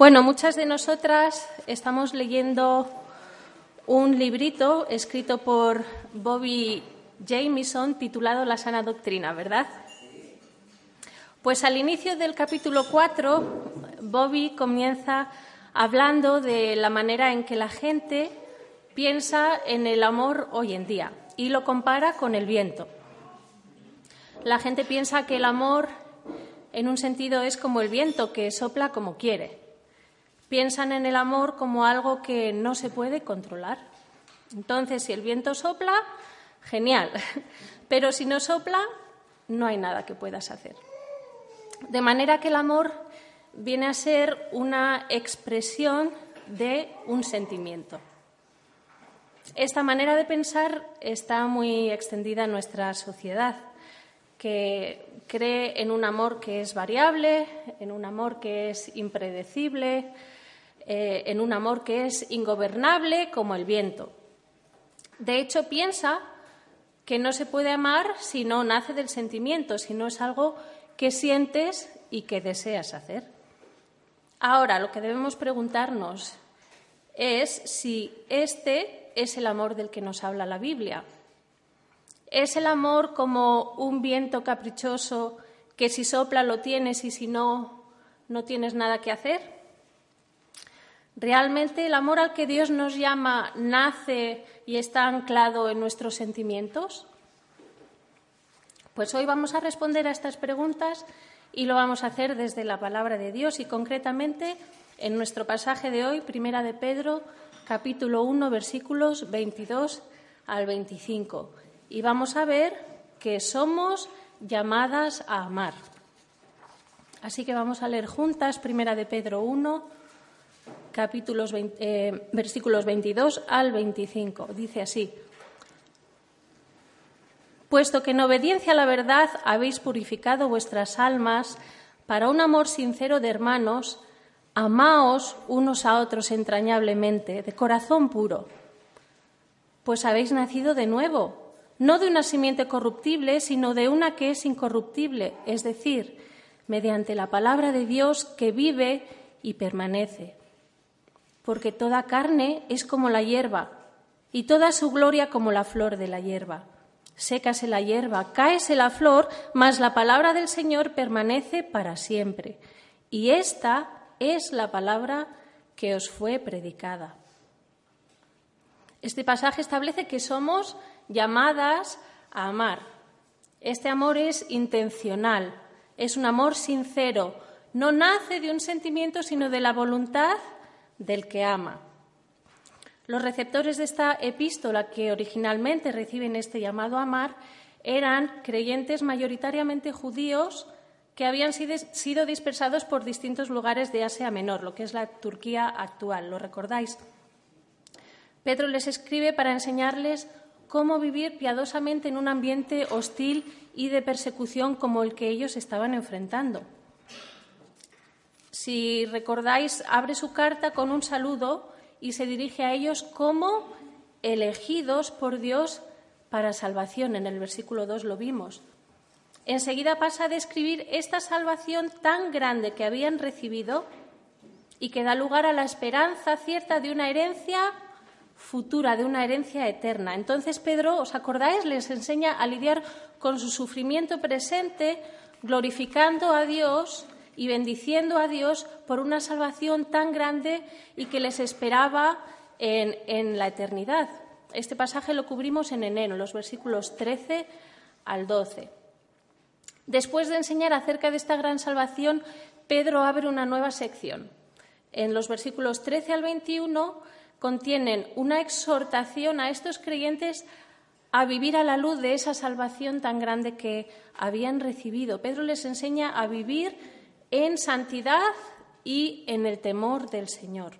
Bueno, muchas de nosotras estamos leyendo un librito escrito por Bobby Jameson titulado La sana doctrina, ¿verdad? Pues al inicio del capítulo 4, Bobby comienza hablando de la manera en que la gente piensa en el amor hoy en día y lo compara con el viento. La gente piensa que el amor en un sentido es como el viento que sopla como quiere piensan en el amor como algo que no se puede controlar. Entonces, si el viento sopla, genial, pero si no sopla, no hay nada que puedas hacer. De manera que el amor viene a ser una expresión de un sentimiento. Esta manera de pensar está muy extendida en nuestra sociedad, que cree en un amor que es variable, en un amor que es impredecible, eh, en un amor que es ingobernable como el viento. De hecho, piensa que no se puede amar si no nace del sentimiento, si no es algo que sientes y que deseas hacer. Ahora, lo que debemos preguntarnos es si este es el amor del que nos habla la Biblia. ¿Es el amor como un viento caprichoso que si sopla lo tienes y si no, no tienes nada que hacer? ¿Realmente el amor al que Dios nos llama nace y está anclado en nuestros sentimientos? Pues hoy vamos a responder a estas preguntas y lo vamos a hacer desde la palabra de Dios y concretamente en nuestro pasaje de hoy, Primera de Pedro, capítulo 1, versículos 22 al 25. Y vamos a ver que somos llamadas a amar. Así que vamos a leer juntas Primera de Pedro 1, capítulos eh, versículos 22 al 25. Dice así: Puesto que en obediencia a la verdad habéis purificado vuestras almas para un amor sincero de hermanos, amaos unos a otros entrañablemente, de corazón puro, pues habéis nacido de nuevo, no de una simiente corruptible, sino de una que es incorruptible, es decir, mediante la palabra de Dios que vive y permanece porque toda carne es como la hierba, y toda su gloria como la flor de la hierba. Sécase la hierba, cáese la flor, mas la palabra del Señor permanece para siempre. Y esta es la palabra que os fue predicada. Este pasaje establece que somos llamadas a amar. Este amor es intencional, es un amor sincero, no nace de un sentimiento, sino de la voluntad del que ama. Los receptores de esta epístola que originalmente reciben este llamado a amar eran creyentes mayoritariamente judíos que habían sido dispersados por distintos lugares de Asia Menor, lo que es la Turquía actual, ¿lo recordáis? Pedro les escribe para enseñarles cómo vivir piadosamente en un ambiente hostil y de persecución como el que ellos estaban enfrentando. Si recordáis, abre su carta con un saludo y se dirige a ellos como elegidos por Dios para salvación. En el versículo 2 lo vimos. Enseguida pasa a describir esta salvación tan grande que habían recibido y que da lugar a la esperanza cierta de una herencia futura, de una herencia eterna. Entonces Pedro, ¿os acordáis? Les enseña a lidiar con su sufrimiento presente, glorificando a Dios y bendiciendo a Dios por una salvación tan grande y que les esperaba en, la eternidad. Este pasaje lo cubrimos en enero, los versículos 13 al 12. Después de enseñar acerca de esta gran salvación, Pedro abre una nueva sección. En los versículos 13 al 21 contienen una exhortación a estos creyentes a vivir a la luz de esa salvación tan grande que habían recibido. Pedro les enseña a vivir en santidad y en el temor del Señor.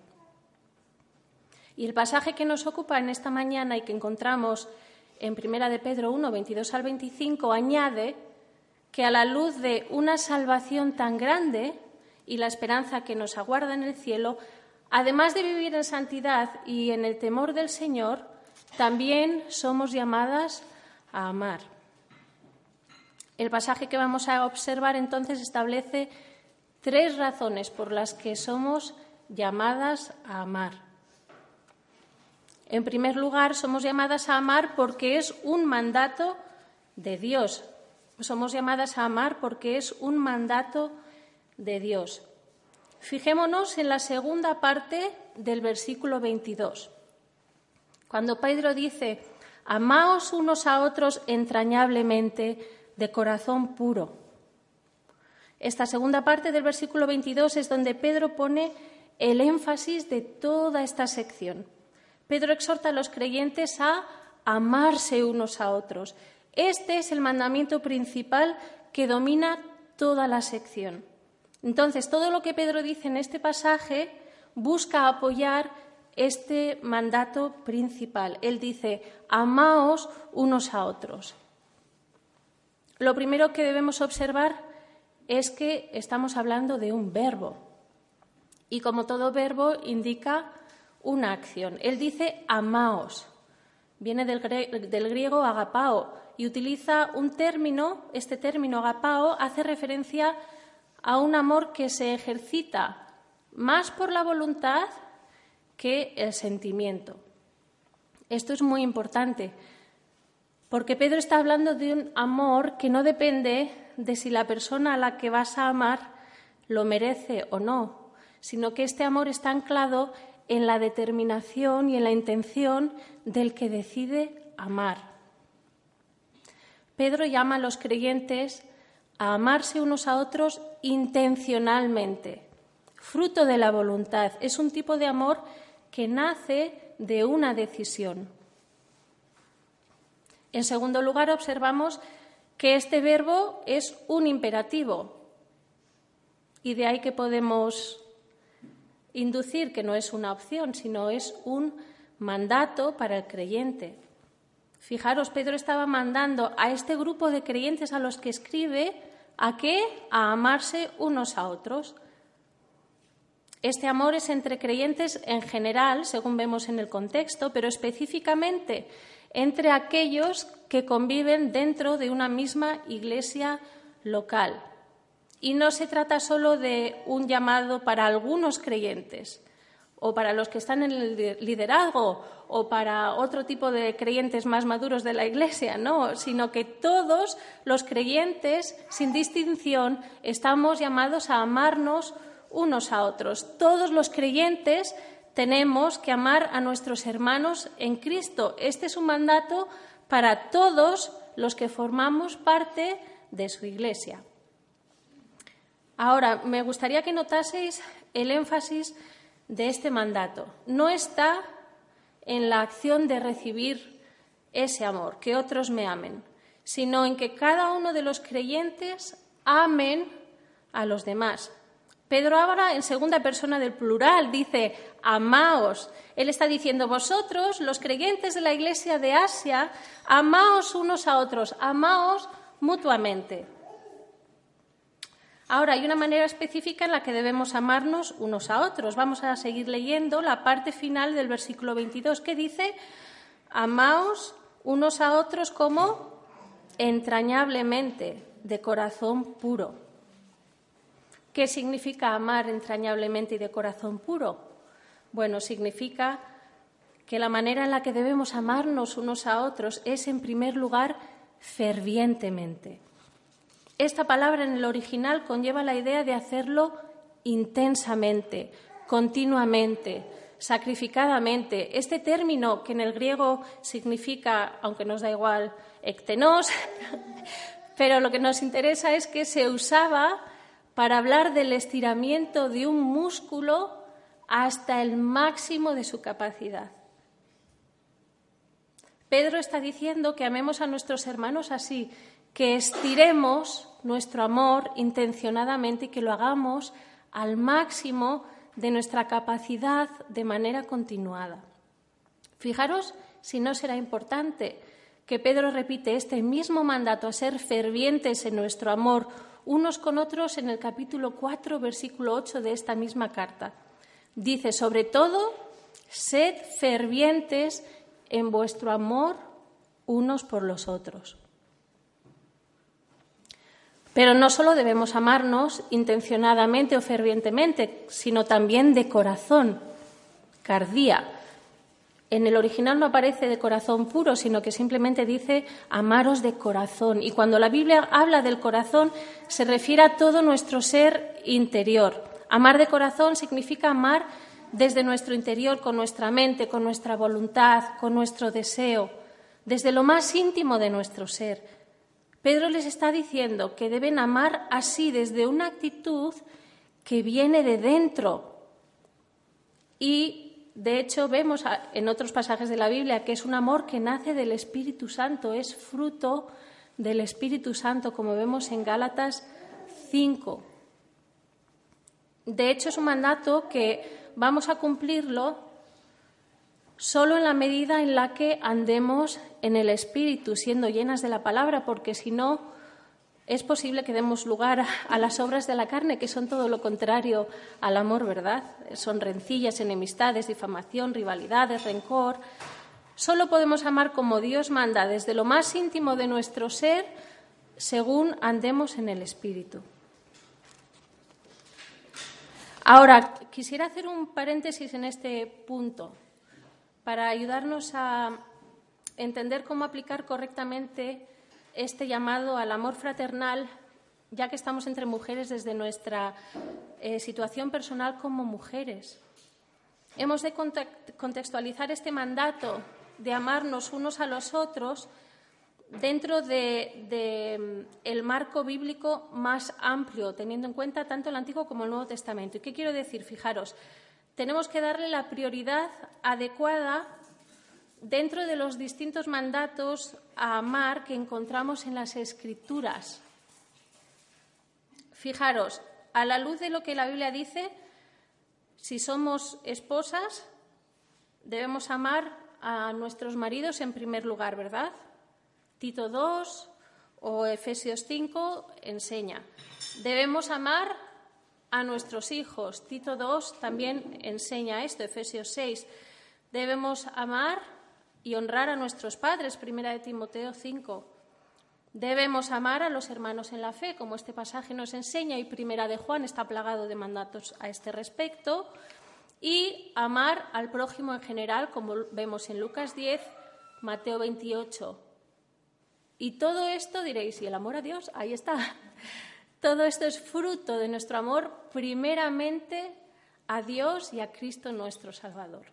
Y el pasaje que nos ocupa en esta mañana y que encontramos en Primera de Pedro 1, 22 al 25, añade que a la luz de una salvación tan grande y la esperanza que nos aguarda en el cielo, además de vivir en santidad y en el temor del Señor, también somos llamadas a amar. El pasaje que vamos a observar entonces establece tres razones por las que somos llamadas a amar. En primer lugar, somos llamadas a amar porque es un mandato de Dios. Somos llamadas a amar porque es un mandato de Dios. Fijémonos en la segunda parte del versículo 22. Cuando Pedro dice, amaos unos a otros entrañablemente, de corazón puro. Esta segunda parte del versículo 22 es donde Pedro pone el énfasis de toda esta sección. Pedro exhorta a los creyentes a amarse unos a otros. Este es el mandamiento principal que domina toda la sección. Entonces, todo lo que Pedro dice en este pasaje busca apoyar este mandato principal. Él dice, amaos unos a otros. Lo primero que debemos observar es que estamos hablando de un verbo. Y como todo verbo indica una acción. Él dice amaos. Viene del, griego agapao y utiliza un término, este término agapao hace referencia a un amor que se ejercita más por la voluntad que el sentimiento. Esto es muy importante, porque Pedro está hablando de un amor que no depende de si la persona a la que vas a amar lo merece o no, sino que este amor está anclado en la determinación y en la intención del que decide amar. Pedro llama a los creyentes a amarse unos a otros intencionalmente, fruto de la voluntad. Es un tipo de amor que nace de una decisión. En segundo lugar, observamos que este verbo es un imperativo y de ahí que podemos inducir que no es una opción, sino es un mandato para el creyente. Fijaros, Pedro estaba mandando a este grupo de creyentes a los que escribe a qué? A amarse unos a otros. Este amor es entre creyentes en general, según vemos en el contexto, pero específicamente entre aquellos que conviven dentro de una misma iglesia local. Y no se trata solo de un llamado para algunos creyentes o para los que están en el liderazgo o para otro tipo de creyentes más maduros de la Iglesia, no, sino que todos los creyentes, sin distinción, estamos llamados a amarnos unos a otros. Todos los creyentes tenemos que amar a nuestros hermanos en Cristo. Este es un mandato para todos los que formamos parte de su Iglesia. Ahora, me gustaría que notaseis el énfasis de este mandato. No está en la acción de recibir ese amor, que otros me amen, sino en que cada uno de los creyentes amen a los demás. Pedro habla en segunda persona del plural, dice, amaos. Él está diciendo, vosotros, los creyentes de la iglesia de Asia, amaos unos a otros, amaos mutuamente. Ahora, hay una manera específica en la que debemos amarnos unos a otros. Vamos a seguir leyendo la parte final del versículo 22 que dice, amaos unos a otros como entrañablemente, de corazón puro. ¿Qué significa amar entrañablemente y de corazón puro? Bueno, significa que la manera en la que debemos amarnos unos a otros es, en primer lugar, fervientemente. Esta palabra en el original conlleva la idea de hacerlo intensamente, continuamente, sacrificadamente. Este término, que en el griego significa, aunque nos da igual, ectenos, pero lo que nos interesa es que se usaba para hablar del estiramiento de un músculo hasta el máximo de su capacidad. Pedro está diciendo que amemos a nuestros hermanos así, que estiremos nuestro amor intencionadamente y que lo hagamos al máximo de nuestra capacidad de manera continuada. Fijaros si no será importante que Pedro repite este mismo mandato a ser fervientes en nuestro amor unos con otros en el capítulo 4, versículo 8 de esta misma carta. Dice, sobre todo, sed fervientes en vuestro amor unos por los otros. Pero no solo debemos amarnos intencionadamente o fervientemente, sino también de corazón, cardía. En el original no aparece de corazón puro, sino que simplemente dice amaros de corazón. Y cuando la Biblia habla del corazón, se refiere a todo nuestro ser interior. Amar de corazón significa amar desde nuestro interior, con nuestra mente, con nuestra voluntad, con nuestro deseo, desde lo más íntimo de nuestro ser. Pedro les está diciendo que deben amar así desde una actitud que viene de dentro. Y, de hecho, vemos en otros pasajes de la Biblia que es un amor que nace del Espíritu Santo, es fruto del Espíritu Santo, como vemos en Gálatas 5. De hecho, es un mandato que vamos a cumplirlo solo en la medida en la que andemos en el Espíritu, siendo llenas de la palabra, porque si no, es posible que demos lugar a las obras de la carne, que son todo lo contrario al amor, ¿verdad? Son rencillas, enemistades, difamación, rivalidades, rencor. Solo podemos amar como Dios manda, desde lo más íntimo de nuestro ser, según andemos en el Espíritu. Ahora, quisiera hacer un paréntesis en este punto para ayudarnos a entender cómo aplicar correctamente este llamado al amor fraternal, ya que estamos entre mujeres desde nuestra eh, situación personal como mujeres. Hemos de contextualizar este mandato de amarnos unos a los otros dentro del de, el marco bíblico más amplio, teniendo en cuenta tanto el Antiguo como el Nuevo Testamento. ¿Y qué quiero decir? Fijaros, tenemos que darle la prioridad adecuada dentro de los distintos mandatos a amar que encontramos en las Escrituras. Fijaros, a la luz de lo que la Biblia dice, si somos esposas, debemos amar a nuestros maridos en primer lugar, ¿verdad? Tito 2 o Efesios 5 enseña. Debemos amar a nuestros hijos. Tito 2 también enseña esto, Efesios 6. Debemos amar y honrar a nuestros padres, primera de Timoteo 5. Debemos amar a los hermanos en la fe, como este pasaje nos enseña, y primera de Juan está plagado de mandatos a este respecto. Y amar al prójimo en general, como vemos en Lucas 10, Mateo 28, y todo esto diréis, ¿y el amor a Dios? Ahí está. Todo esto es fruto de nuestro amor primeramente a Dios y a Cristo nuestro Salvador.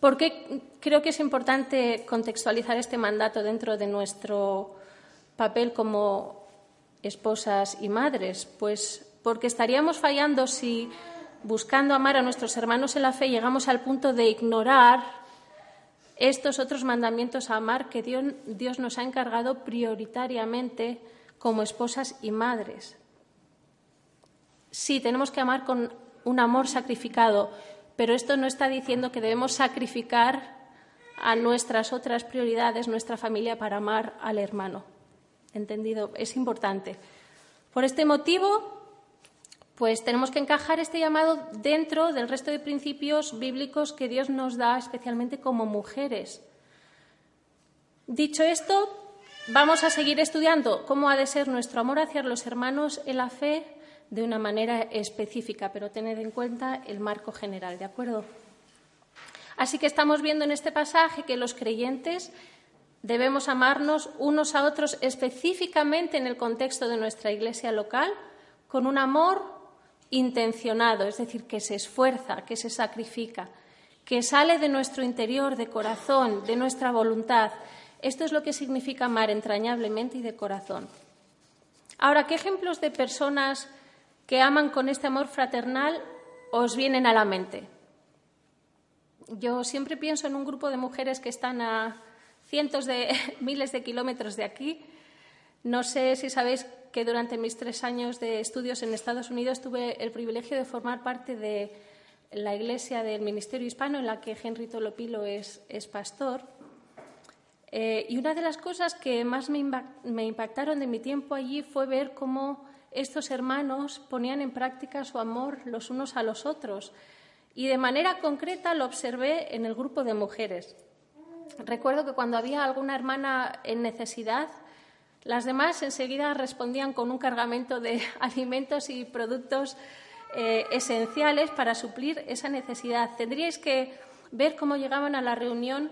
¿Por qué creo que es importante contextualizar este mandato dentro de nuestro papel como esposas y madres? Pues porque estaríamos fallando si buscando amar a nuestros hermanos en la fe llegamos al punto de ignorar estos otros mandamientos a amar que Dios, nos ha encargado prioritariamente como esposas y madres. Sí, tenemos que amar con un amor sacrificado, pero esto no está diciendo que debemos sacrificar a nuestras otras prioridades, nuestra familia, para amar al hermano. ¿Entendido? Es importante. Por este motivo, pues tenemos que encajar este llamado dentro del resto de principios bíblicos que Dios nos da especialmente como mujeres. Dicho esto, vamos a seguir estudiando cómo ha de ser nuestro amor hacia los hermanos en la fe de una manera específica, pero tened en cuenta el marco general, ¿de acuerdo? Así que estamos viendo en este pasaje que los creyentes debemos amarnos unos a otros específicamente en el contexto de nuestra iglesia local, con un amor intencionado, es decir, que se esfuerza, que se sacrifica, que sale de nuestro interior, de corazón, de nuestra voluntad. Esto es lo que significa amar entrañablemente y de corazón. Ahora, ¿qué ejemplos de personas que aman con este amor fraternal os vienen a la mente? Yo siempre pienso en un grupo de mujeres que están a cientos de miles de kilómetros de aquí. No sé si sabéis que durante mis tres años de estudios en Estados Unidos tuve el privilegio de formar parte de la iglesia del Ministerio Hispano, en la que Henry Tolopilo es, pastor. Eh, y una de las cosas que más me, impactaron de mi tiempo allí fue ver cómo estos hermanos ponían en práctica su amor los unos a los otros. Y de manera concreta lo observé en el grupo de mujeres. Recuerdo que cuando había alguna hermana en necesidad, las demás enseguida respondían con un cargamento de alimentos y productos eh, esenciales para suplir esa necesidad. Tendríais que ver cómo llegaban a la reunión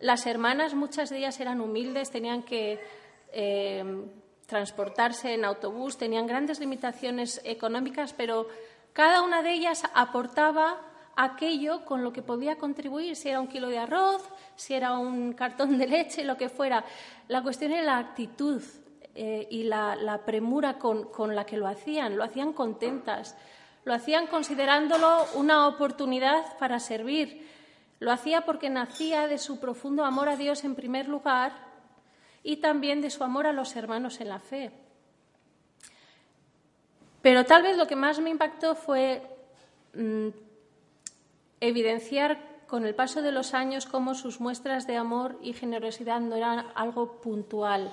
las hermanas, muchas de ellas eran humildes, tenían que eh, transportarse en autobús, tenían grandes limitaciones económicas, pero cada una de ellas aportaba aquello con lo que podía contribuir, si era un kilo de arroz, si era un cartón de leche, lo que fuera. La cuestión era la actitud eh, y la, premura con, la que lo hacían. Lo hacían contentas, lo hacían considerándolo una oportunidad para servir. Lo hacía porque nacía de su profundo amor a Dios en primer lugar y también de su amor a los hermanos en la fe. Pero tal vez lo que más me impactó fue mm, evidenciar con el paso de los años cómo sus muestras de amor y generosidad no eran algo puntual.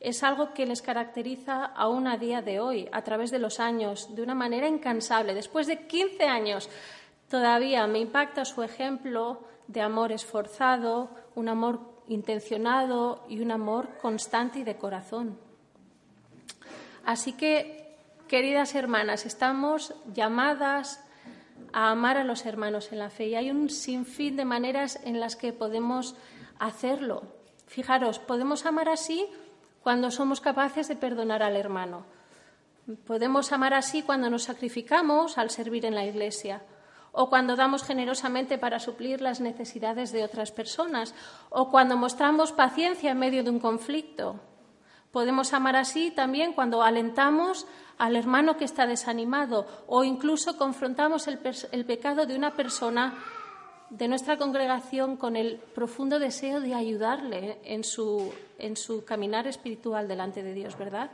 Es algo que les caracteriza aún a día de hoy, a través de los años, de una manera incansable. Después de 15 años, todavía me impacta su ejemplo de amor esforzado, un amor intencionado y un amor constante y de corazón. Así que, queridas hermanas, estamos llamadas a amar a los hermanos en la fe. Y hay un sinfín de maneras en las que podemos hacerlo. Fijaros, podemos amar así cuando somos capaces de perdonar al hermano. Podemos amar así cuando nos sacrificamos al servir en la Iglesia o cuando damos generosamente para suplir las necesidades de otras personas o cuando mostramos paciencia en medio de un conflicto. Podemos amar así también cuando alentamos al hermano que está desanimado o incluso confrontamos el, pecado de una persona de nuestra congregación con el profundo deseo de ayudarle en su, caminar espiritual delante de Dios, ¿verdad?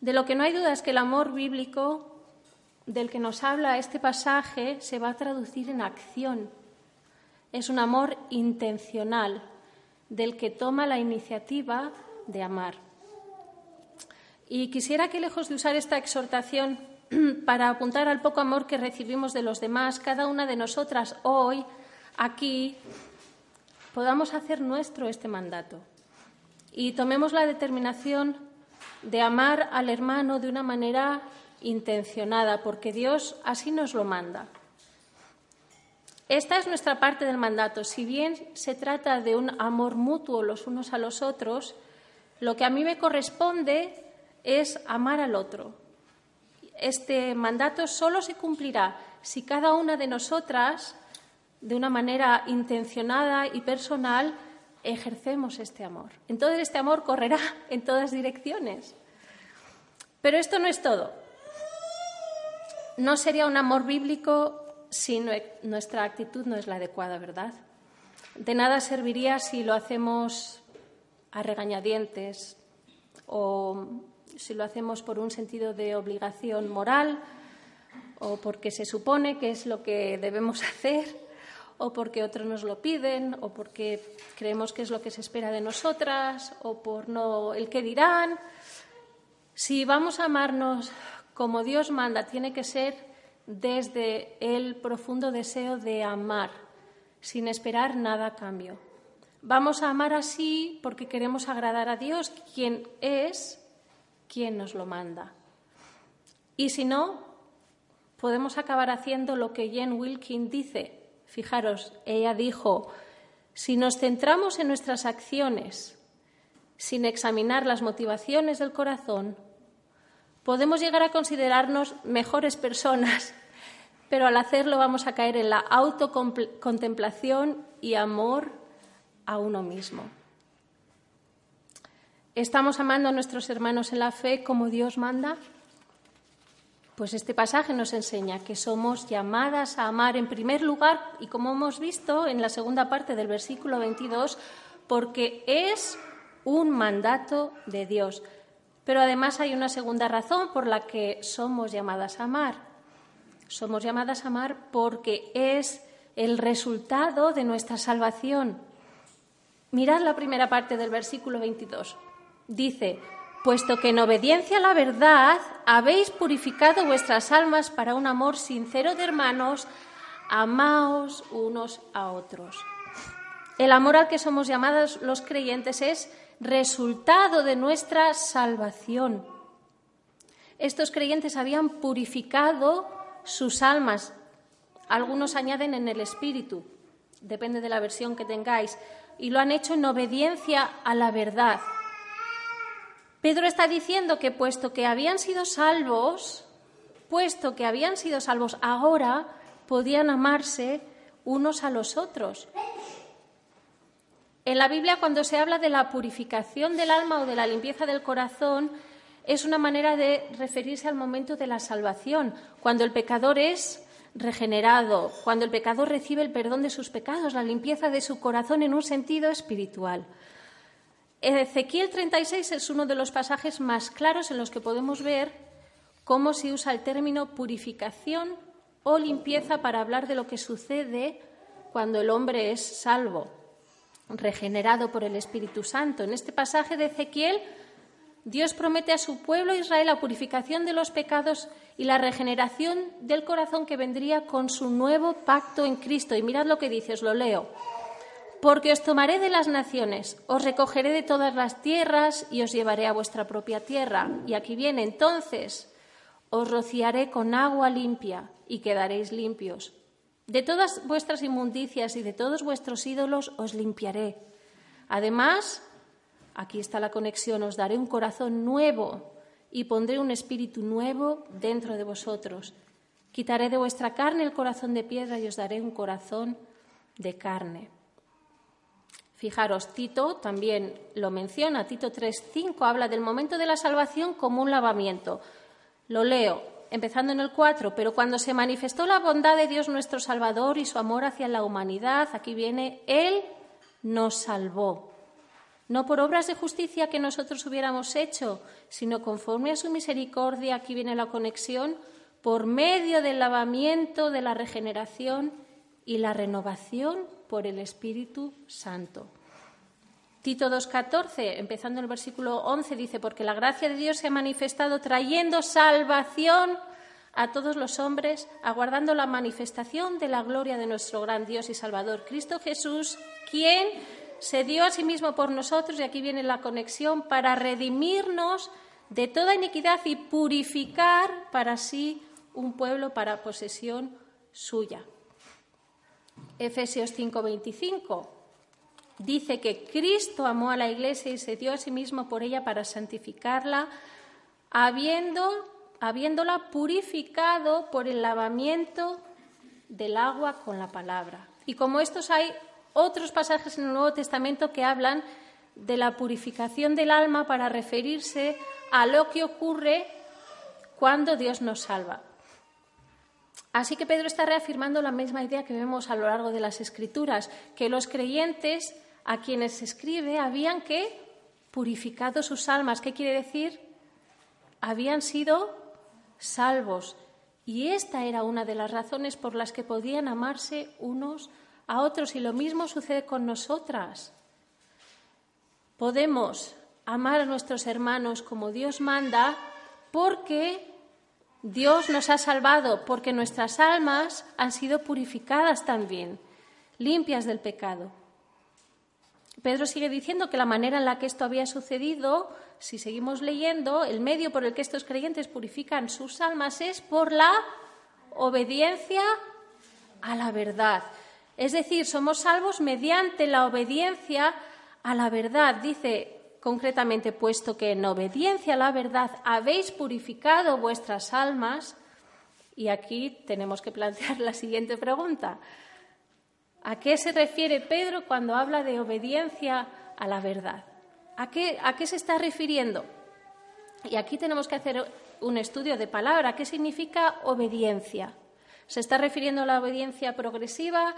De lo que no hay duda es que el amor bíblico del que nos habla este pasaje se va a traducir en acción. Es un amor intencional del que toma la iniciativa de amar. Y quisiera que, lejos de usar esta exhortación para apuntar al poco amor que recibimos de los demás, cada una de nosotras hoy, aquí, podamos hacer nuestro este mandato y tomemos la determinación de amar al hermano de una manera intencionada, porque Dios así nos lo manda. Esta es nuestra parte del mandato. Si bien se trata de un amor mutuo los unos a los otros, lo que a mí me corresponde es amar al otro. Este mandato solo se cumplirá si cada una de nosotras, de una manera intencionada y personal, ejercemos este amor. Entonces este amor correrá en todas direcciones. Pero esto no es todo. No sería un amor bíblico si nuestra actitud no es la adecuada, ¿verdad? De nada serviría si lo hacemos a regañadientes o si lo hacemos por un sentido de obligación moral o porque se supone que es lo que debemos hacer o porque otros nos lo piden o porque creemos que es lo que se espera de nosotras o por no el que dirán. Si vamos a amarnos como Dios manda, tiene que ser desde el profundo deseo de amar, sin esperar nada a cambio. Vamos a amar así porque queremos agradar a Dios, quien es quién nos lo manda. Y si no, podemos acabar haciendo lo que Jen Wilkin dice. Fijaros, ella dijo, si nos centramos en nuestras acciones sin examinar las motivaciones del corazón, podemos llegar a considerarnos mejores personas, pero al hacerlo vamos a caer en la autocontemplación y amor a uno mismo. ¿Estamos amando a nuestros hermanos en la fe como Dios manda? Pues este pasaje nos enseña que somos llamadas a amar en primer lugar, y como hemos visto en la segunda parte del versículo 22, porque es un mandato de Dios. Pero además hay una segunda razón por la que somos llamadas a amar. Somos llamadas a amar porque es el resultado de nuestra salvación. Mirad la primera parte del versículo 22. Dice, puesto que en obediencia a la verdad habéis purificado vuestras almas para un amor sincero de hermanos, amaos unos a otros. El amor al que somos llamados los creyentes es resultado de nuestra salvación. Estos creyentes habían purificado sus almas. Algunos añaden en el espíritu, depende de la versión que tengáis, y lo han hecho en obediencia a la verdad. Pedro está diciendo que puesto que habían sido salvos, puesto que habían sido salvos, ahora podían amarse unos a los otros. En la Biblia, cuando se habla de la purificación del alma o de la limpieza del corazón, es una manera de referirse al momento de la salvación, cuando el pecador es regenerado, cuando el pecador recibe el perdón de sus pecados, la limpieza de su corazón en un sentido espiritual. Ezequiel 36 es uno de los pasajes más claros en los que podemos ver cómo se usa el término purificación o limpieza para hablar de lo que sucede cuando el hombre es salvo, regenerado por el Espíritu Santo. En este pasaje de Ezequiel, Dios promete a su pueblo Israel la purificación de los pecados y la regeneración del corazón que vendría con su nuevo pacto en Cristo. Y mirad lo que dice, os lo leo porque os tomaré de las naciones, os recogeré de todas las tierras y os llevaré a vuestra propia tierra. Y aquí viene entonces, os rociaré con agua limpia y quedaréis limpios. De todas vuestras inmundicias y de todos vuestros ídolos os limpiaré. Además, aquí está la conexión, os daré un corazón nuevo y pondré un espíritu nuevo dentro de vosotros. Quitaré de vuestra carne el corazón de piedra y os daré un corazón de carne. Fijaros, Tito también lo menciona, Tito 3.5 habla del momento de la salvación como un lavamiento. Lo leo, empezando en el 4, pero cuando se manifestó la bondad de Dios nuestro Salvador y su amor hacia la humanidad, aquí viene, Él nos salvó. No por obras de justicia que nosotros hubiéramos hecho, sino conforme a su misericordia, aquí viene la conexión, por medio del lavamiento de la regeneración y la renovación por el Espíritu Santo. Tito 2.14, empezando en el versículo 11, dice, porque la gracia de Dios se ha manifestado trayendo salvación a todos los hombres, aguardando la manifestación de la gloria de nuestro gran Dios y Salvador, Cristo Jesús, quien se dio a sí mismo por nosotros, y aquí viene la conexión, para redimirnos de toda iniquidad y purificar para sí un pueblo para posesión suya. Efesios 5:25 dice que Cristo amó a la Iglesia y se dio a sí mismo por ella para santificarla, habiendo, habiéndola purificado por el lavamiento del agua con la palabra. Y como estos hay otros pasajes en el Nuevo Testamento que hablan de la purificación del alma para referirse a lo que ocurre cuando Dios nos salva. Así que Pedro está reafirmando la misma idea que vemos a lo largo de las Escrituras, que los creyentes a quienes escribe habían que purificado sus almas. ¿Qué quiere decir? Habían sido salvos. Y esta era una de las razones por las que podían amarse unos a otros. Y lo mismo sucede con nosotras. Podemos amar a nuestros hermanos como Dios manda porque Dios nos ha salvado porque nuestras almas han sido purificadas también, limpias del pecado. Pedro sigue diciendo que la manera en la que esto había sucedido, si seguimos leyendo, el medio por el que estos creyentes purifican sus almas es por la obediencia a la verdad. Es decir, somos salvos mediante la obediencia a la verdad. Dice concretamente, puesto que en obediencia a la verdad habéis purificado vuestras almas, y aquí tenemos que plantear la siguiente pregunta. ¿A qué se refiere Pedro cuando habla de obediencia a la verdad? ¿A qué, se está refiriendo? Y aquí tenemos que hacer un estudio de palabra. ¿Qué significa obediencia? ¿Se está refiriendo a la obediencia progresiva?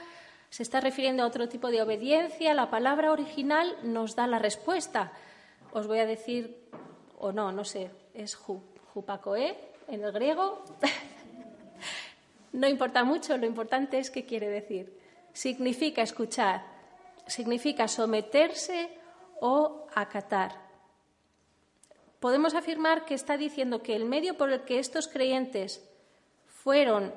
¿Se está refiriendo a otro tipo de obediencia? La palabra original nos da la respuesta. Os voy a decir o no, no sé, es jupacoe en el griego. no importa mucho, lo importante es qué quiere decir. Significa escuchar, significa someterse o acatar. Podemos afirmar que está diciendo que el medio por el que estos creyentes fueron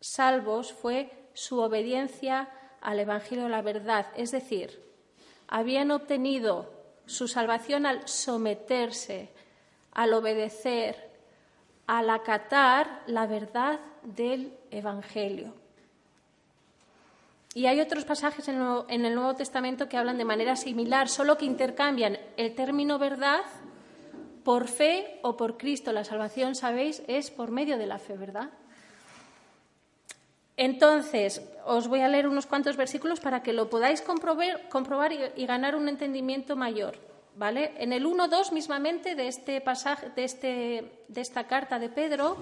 salvos fue su obediencia al Evangelio de la verdad, es decir, habían obtenido su salvación al someterse, al obedecer, al acatar la verdad del Evangelio. Y hay otros pasajes en el Nuevo Testamento que hablan de manera similar, solo que intercambian el término verdad por fe o por Cristo. La salvación, sabéis, es por medio de la fe, ¿verdad? Entonces, os voy a leer unos cuantos versículos para que lo podáis comprobar, y, ganar un entendimiento mayor. ¿vale? En el 1.2 mismamente de este pasaje, este, de esta carta de Pedro,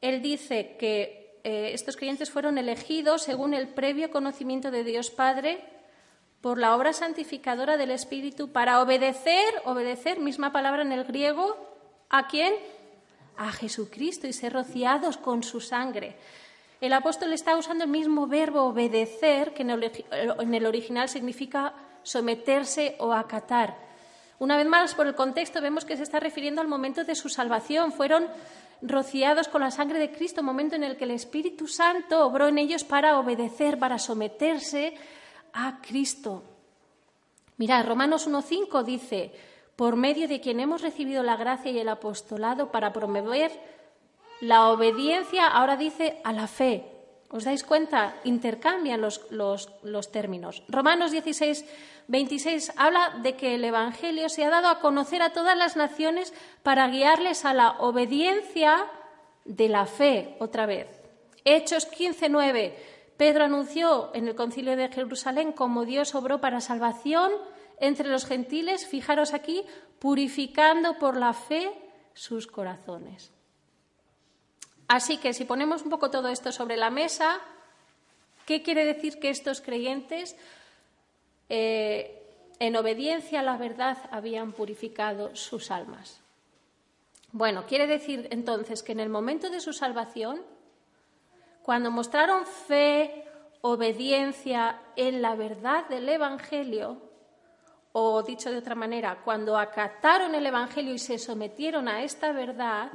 él dice que eh, estos creyentes fueron elegidos según el previo conocimiento de Dios Padre por la obra santificadora del Espíritu para obedecer, obedecer, misma palabra en el griego, ¿a quién? A Jesucristo y ser rociados con su sangre. El apóstol está usando el mismo verbo obedecer, que en el original significa someterse o acatar. Una vez más, por el contexto, vemos que se está refiriendo al momento de su salvación. Fueron rociados con la sangre de Cristo, momento en el que el Espíritu Santo obró en ellos para obedecer, para someterse a Cristo. Mira, Romanos 1.5 dice, por medio de quien hemos recibido la gracia y el apostolado para promover la obediencia ahora dice a la fe. ¿Os dais cuenta? Intercambian los, los, términos. Romanos 16, 26 habla de que el Evangelio se ha dado a conocer a todas las naciones para guiarles a la obediencia de la fe, otra vez. Hechos 15, 9. Pedro anunció en el concilio de Jerusalén cómo Dios obró para salvación entre los gentiles, fijaros aquí, purificando por la fe sus corazones. Así que si ponemos un poco todo esto sobre la mesa, ¿qué quiere decir que estos creyentes, eh, en obediencia a la verdad, habían purificado sus almas? Bueno, quiere decir entonces que en el momento de su salvación, cuando mostraron fe, obediencia en la verdad del Evangelio, o dicho de otra manera, cuando acataron el Evangelio y se sometieron a esta verdad,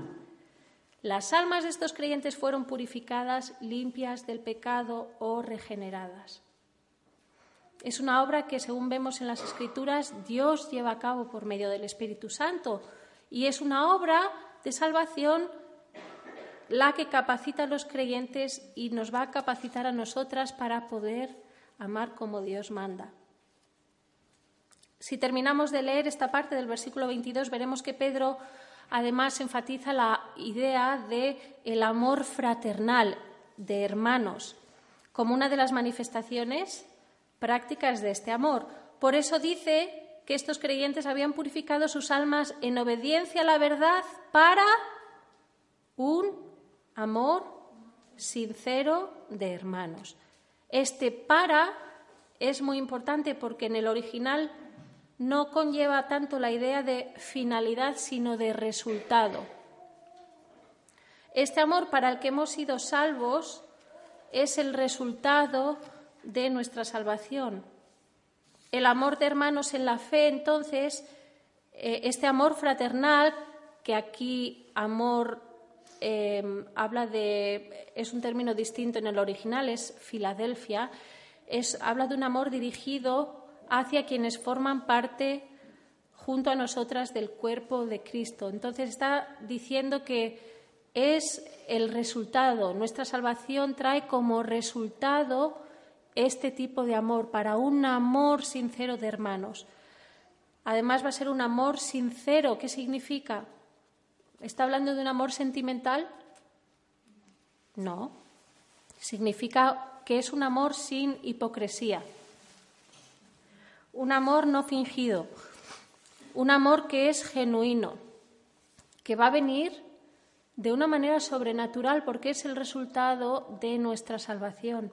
las almas de estos creyentes fueron purificadas, limpias del pecado o regeneradas. Es una obra que, según vemos en las Escrituras, Dios lleva a cabo por medio del Espíritu Santo y es una obra de salvación la que capacita a los creyentes y nos va a capacitar a nosotras para poder amar como Dios manda. Si terminamos de leer esta parte del versículo 22, veremos que Pedro Además, enfatiza la idea de el amor fraternal de hermanos como una de las manifestaciones prácticas de este amor. Por eso dice que estos creyentes habían purificado sus almas en obediencia a la verdad para un amor sincero de hermanos. Este para es muy importante porque en el original no conlleva tanto la idea de finalidad, sino de resultado. Este amor para el que hemos sido salvos es el resultado de nuestra salvación. El amor de hermanos en la fe, entonces, eh, este amor fraternal, que aquí amor em, habla de, es un término distinto en el original, es Filadelfia, es, habla de un amor dirigido hacia quienes forman parte junto a nosotras del cuerpo de Cristo. Entonces está diciendo que es el resultado, nuestra salvación trae como resultado este tipo de amor, para un amor sincero de hermanos. Además va a ser un amor sincero. ¿Qué significa? ¿Está hablando de un amor sentimental? No. Significa que es un amor sin hipocresía un amor no fingido, un amor que es genuino, que va a venir de una manera sobrenatural porque es el resultado de nuestra salvación.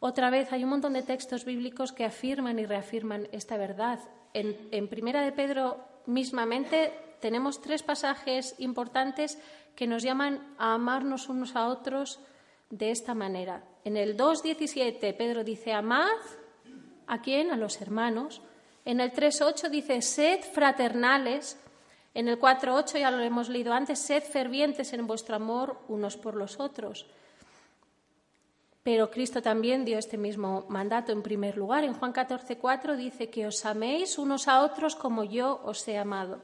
Otra vez, hay un montón de textos bíblicos que afirman y reafirman esta verdad. En, Primera de Pedro mismamente tenemos tres pasajes importantes que nos llaman a amarnos unos a otros de esta manera. En el 2.17 Pedro dice, amad a quién? A los hermanos. En el 3.8 dice, sed fraternales. En el 4.8 ya lo hemos leído antes, sed fervientes en vuestro amor unos por los otros. Pero Cristo también dio este mismo mandato en primer lugar. En Juan 14.4 dice que os améis unos a otros como yo os he amado.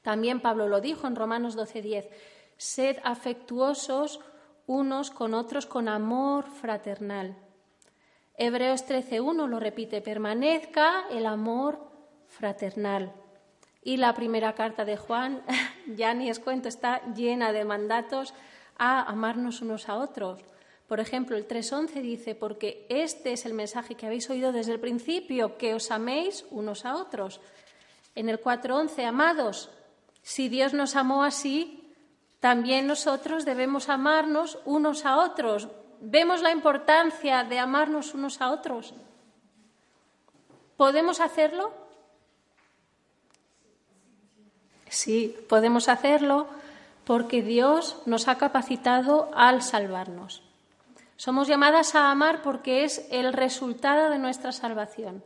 También Pablo lo dijo en Romanos 12.10. Sed afectuosos unos con otros con amor fraternal. Hebreos 13.1 lo repite, permanezca el amor fraternal. Y la primera carta de Juan, ya ni os cuento, está llena de mandatos a amarnos unos a otros. Por ejemplo, el 3.11 dice, porque este es el mensaje que habéis oído desde el principio, que os améis unos a otros. En el 4.11, amados, si Dios nos amó así, también nosotros debemos amarnos unos a otros. ¿Vemos la importancia de amarnos unos a otros? ¿Podemos hacerlo? Sí, podemos hacerlo porque Dios nos ha capacitado al salvarnos. Somos llamadas a amar porque es el resultado de nuestra salvación.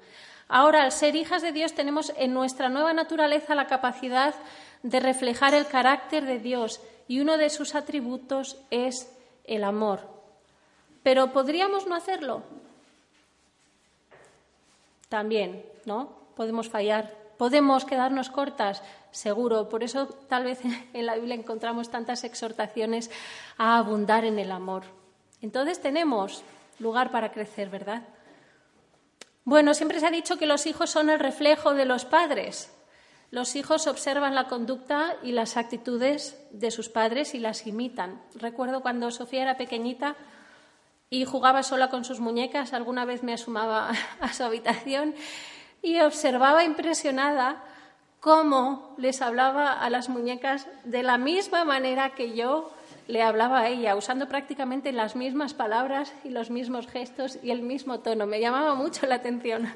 Ahora, al ser hijas de Dios, tenemos en nuestra nueva naturaleza la capacidad de reflejar el carácter de Dios y uno de sus atributos es el amor. Pero ¿podríamos no hacerlo? También, ¿no? Podemos fallar. ¿Podemos quedarnos cortas? Seguro. Por eso tal vez en la Biblia encontramos tantas exhortaciones a abundar en el amor. Entonces tenemos lugar para crecer, ¿verdad? Bueno, siempre se ha dicho que los hijos son el reflejo de los padres. Los hijos observan la conducta y las actitudes de sus padres y las imitan. Recuerdo cuando Sofía era pequeñita y jugaba sola con sus muñecas, alguna vez me asomaba a su habitación y observaba impresionada cómo les hablaba a las muñecas de la misma manera que yo le hablaba a ella, usando prácticamente las mismas palabras y los mismos gestos y el mismo tono. Me llamaba mucho la atención.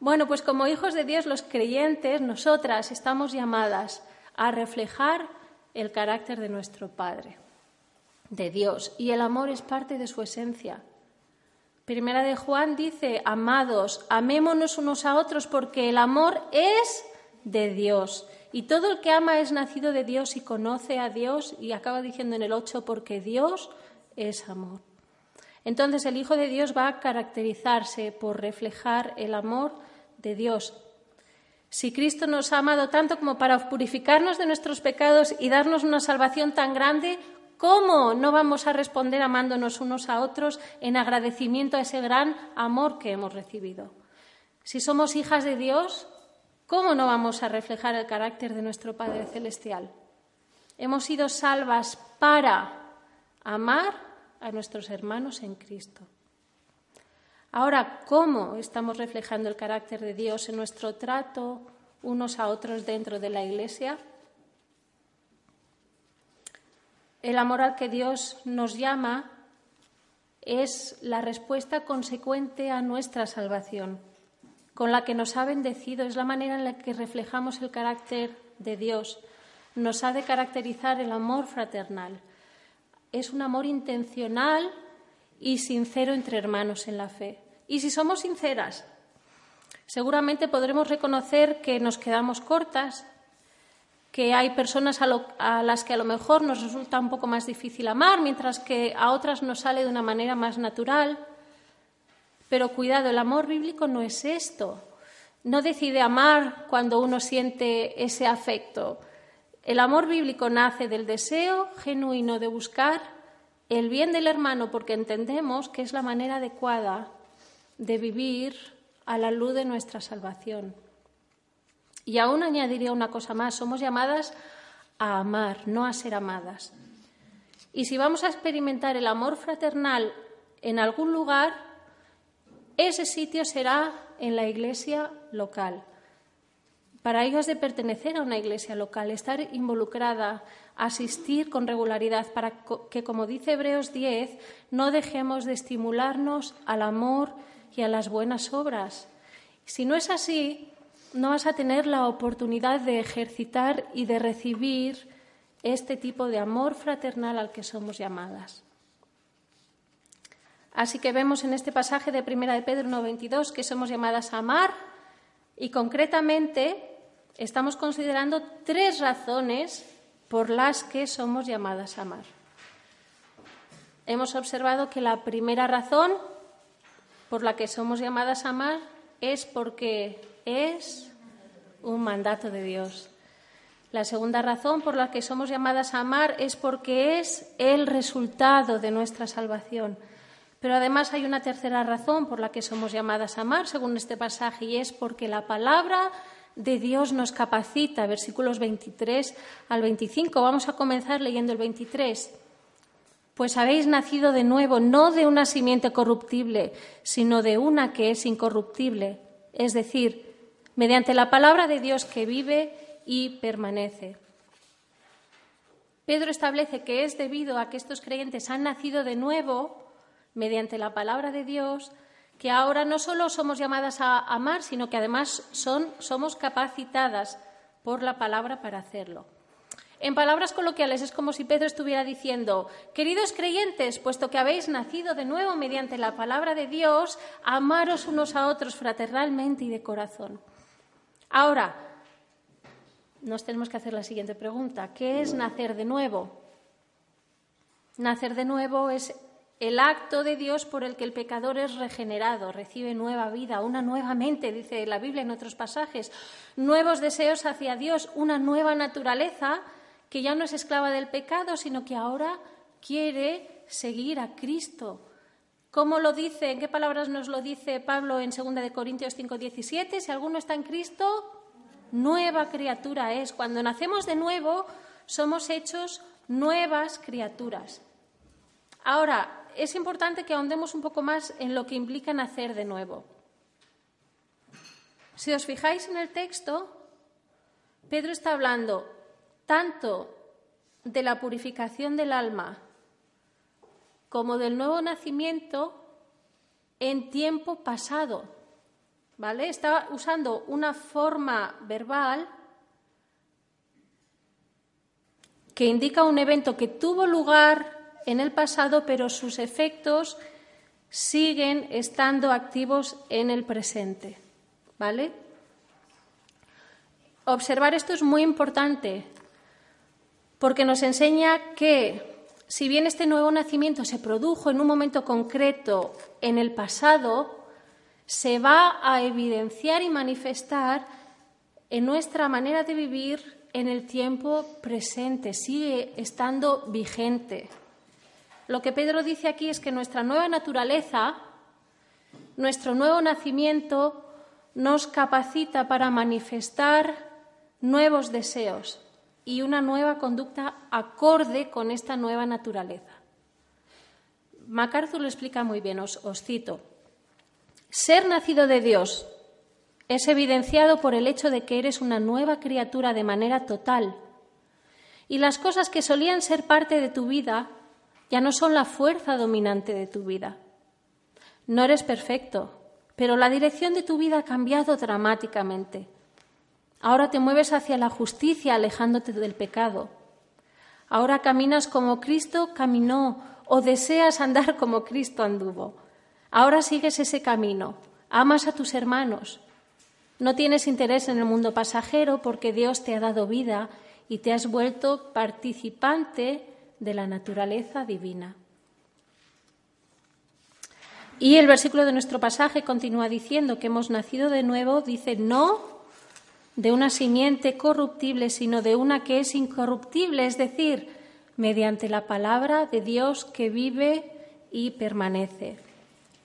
Bueno, pues como hijos de Dios, los creyentes, nosotras estamos llamadas a reflejar el carácter de nuestro Padre, de Dios, y el amor es parte de su esencia. Primera de Juan dice, amados, amémonos unos a otros porque el amor es de Dios. Y todo el que ama es nacido de Dios y conoce a Dios, y acaba diciendo en el 8, porque Dios es amor. Entonces el Hijo de Dios va a caracterizarse por reflejar el amor de Dios. Si Cristo nos ha amado tanto como para purificarnos de nuestros pecados y darnos una salvación tan grande, ¿cómo no vamos a responder amándonos unos a otros en agradecimiento a ese gran amor que hemos recibido? Si somos hijas de Dios, ¿Cómo no vamos a reflejar el carácter de nuestro Padre Celestial? Hemos sido salvas para amar a nuestros hermanos en Cristo. Ahora, ¿cómo estamos reflejando el carácter de Dios en nuestro trato unos a otros dentro de la Iglesia? El amor al que Dios nos llama es la respuesta consecuente a nuestra salvación con la que nos ha bendecido, es la manera en la que reflejamos el carácter de Dios. Nos ha de caracterizar el amor fraternal. Es un amor intencional y sincero entre hermanos en la fe. Y si somos sinceras, seguramente podremos reconocer que nos quedamos cortas, que hay personas a, las que a lo mejor nos resulta un poco más difícil amar, mientras que a otras nos sale de una manera más natural. Pero cuidado, el amor bíblico no es esto. No decide amar cuando uno siente ese afecto. El amor bíblico nace del deseo genuino de buscar el bien del hermano porque entendemos que es la manera adecuada de vivir a la luz de nuestra salvación. Y aún añadiría una cosa más, somos llamadas a amar, no a ser amadas. Y si vamos a experimentar el amor fraternal en algún lugar, ese sitio será en la iglesia local. Para ello es de pertenecer a una iglesia local, estar involucrada, asistir con regularidad, para que, como dice Hebreos 10, no dejemos de estimularnos al amor y a las buenas obras. Si no es así, no vas a tener la oportunidad de ejercitar y de recibir este tipo de amor fraternal al que somos llamadas. Así que vemos en este pasaje de Primera de Pedro 1.22 que somos llamadas a amar y concretamente estamos considerando tres razones por las que somos llamadas a amar. Hemos observado que la primera razón por la que somos llamadas a amar es porque es un mandato de Dios. La segunda razón por la que somos llamadas a amar es porque es el resultado de nuestra salvación. Pero además hay una tercera razón por la que somos llamadas a amar, según este pasaje, y es porque la palabra de Dios nos capacita. Versículos 23 al 25. Vamos a comenzar leyendo el 23. Pues habéis nacido de nuevo, no de una simiente corruptible, sino de una que es incorruptible, es decir, mediante la palabra de Dios que vive y permanece. Pedro establece que es debido a que estos creyentes han nacido de nuevo mediante la palabra de Dios, que ahora no solo somos llamadas a amar, sino que además somos capacitadas por la palabra para hacerlo. En palabras coloquiales es como si Pedro estuviera diciendo, queridos creyentes, puesto que habéis nacido de nuevo mediante la palabra de Dios, amaros unos a otros fraternalmente y de corazón. Ahora, nos tenemos que hacer la siguiente pregunta. ¿Qué es nacer de nuevo? Nacer de nuevo es el acto de Dios por el que el pecador es regenerado, recibe nueva vida, una nueva mente, dice la Biblia en otros pasajes, nuevos deseos hacia Dios, una nueva naturaleza que ya no es esclava del pecado, sino que ahora quiere seguir a Cristo. ¿Cómo lo dice? ¿En qué palabras nos lo dice Pablo en 2 de Corintios 5:17? Si alguno está en Cristo, nueva criatura es. Cuando nacemos de nuevo, somos hechos nuevas criaturas. Ahora, es importante que ahondemos un poco más en lo que implica nacer de nuevo. Si os fijáis en el texto, Pedro está hablando tanto de la purificación del alma como del nuevo nacimiento en tiempo pasado. ¿Vale? Está usando una forma verbal que indica un evento que tuvo lugar en el pasado, pero sus efectos siguen estando activos en el presente. ¿Vale? Observar esto es muy importante porque nos enseña que si bien este nuevo nacimiento se produjo en un momento concreto en el pasado, se va a evidenciar y manifestar en nuestra manera de vivir en el tiempo presente, sigue estando vigente. Lo que Pedro dice aquí es que nuestra nueva naturaleza, nuestro nuevo nacimiento, nos capacita para manifestar nuevos deseos y una nueva conducta acorde con esta nueva naturaleza. MacArthur lo explica muy bien, os, cito. Ser nacido de Dios es evidenciado por el hecho de que eres una nueva criatura de manera total y las cosas que solían ser parte de tu vida ya no son la fuerza dominante de tu vida. No eres perfecto, pero la dirección de tu vida ha cambiado dramáticamente. Ahora te mueves hacia la justicia alejándote del pecado. Ahora caminas como Cristo caminó o deseas andar como Cristo anduvo. Ahora sigues ese camino. Amas a tus hermanos. No tienes interés en el mundo pasajero porque Dios te ha dado vida y te has vuelto participante de la naturaleza divina. Y el versículo de nuestro pasaje continúa diciendo que hemos nacido de nuevo, dice, no de una simiente corruptible, sino de una que es incorruptible, es decir, mediante la palabra de Dios que vive y permanece.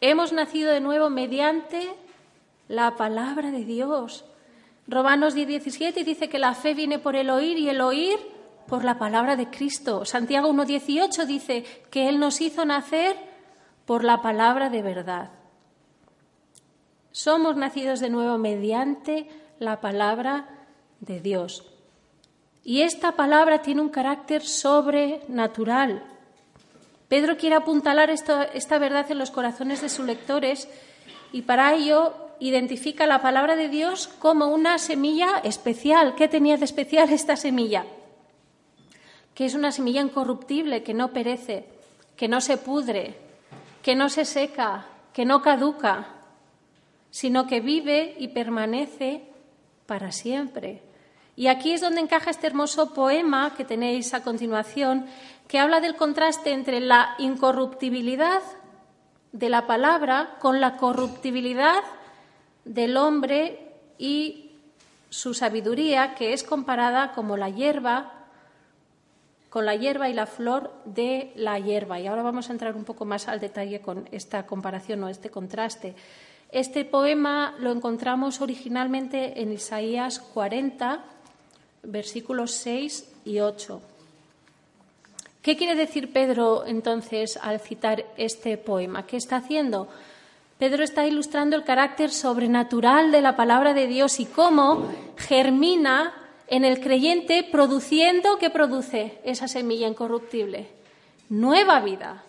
Hemos nacido de nuevo mediante la palabra de Dios. Romanos 10:17 dice que la fe viene por el oír y el oír por la palabra de Cristo. Santiago 1.18 dice que Él nos hizo nacer por la palabra de verdad. Somos nacidos de nuevo mediante la palabra de Dios. Y esta palabra tiene un carácter sobrenatural. Pedro quiere apuntalar esta verdad en los corazones de sus lectores y para ello identifica la palabra de Dios como una semilla especial. ¿Qué tenía de especial esta semilla? Que es una semilla incorruptible, que no perece, que no se pudre, que no se seca, que no caduca, sino que vive y permanece para siempre. Y aquí es donde encaja este hermoso poema que tenéis a continuación, que habla del contraste entre la incorruptibilidad de la palabra con la corruptibilidad del hombre y su sabiduría, que es comparada como la hierba, con la hierba y la flor de la hierba. Y ahora vamos a entrar un poco más al detalle con esta comparación o este contraste. Este poema lo encontramos originalmente en Isaías 40, versículos 6 y 8. ¿Qué quiere decir Pedro entonces al citar este poema? ¿Qué está haciendo? Pedro está ilustrando el carácter sobrenatural de la palabra de Dios y cómo germina en el creyente produciendo, ¿qué produce esa semilla incorruptible? Nueva vida.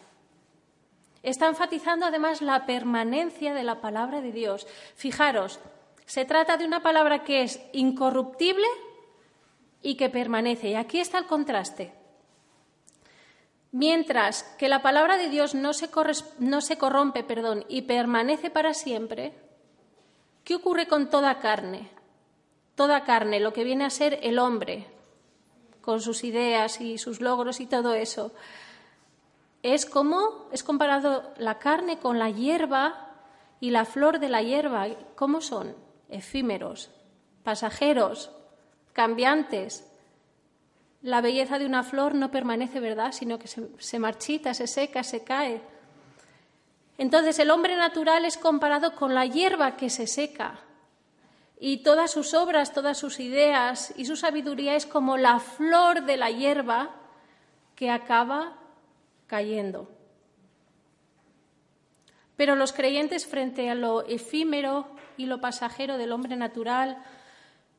Está enfatizando además la permanencia de la palabra de Dios. Fijaros, se trata de una palabra que es incorruptible y que permanece. Y aquí está el contraste. Mientras que la palabra de Dios no se, no se corrompe perdón, y permanece para siempre, ¿qué ocurre con toda carne? Toda carne, lo que viene a ser el hombre, con sus ideas y sus logros y todo eso. Es como es comparado la carne con la hierba y la flor de la hierba. ¿Cómo son? Efímeros, pasajeros, cambiantes, la belleza de una flor no permanece, ¿verdad?, sino que se, marchita, se seca, se cae. Entonces el hombre natural es comparado con la hierba que se seca. Y todas sus obras, todas sus ideas y su sabiduría es como la flor de la hierba que acaba cayendo. Pero los creyentes frente a lo efímero y lo pasajero del hombre natural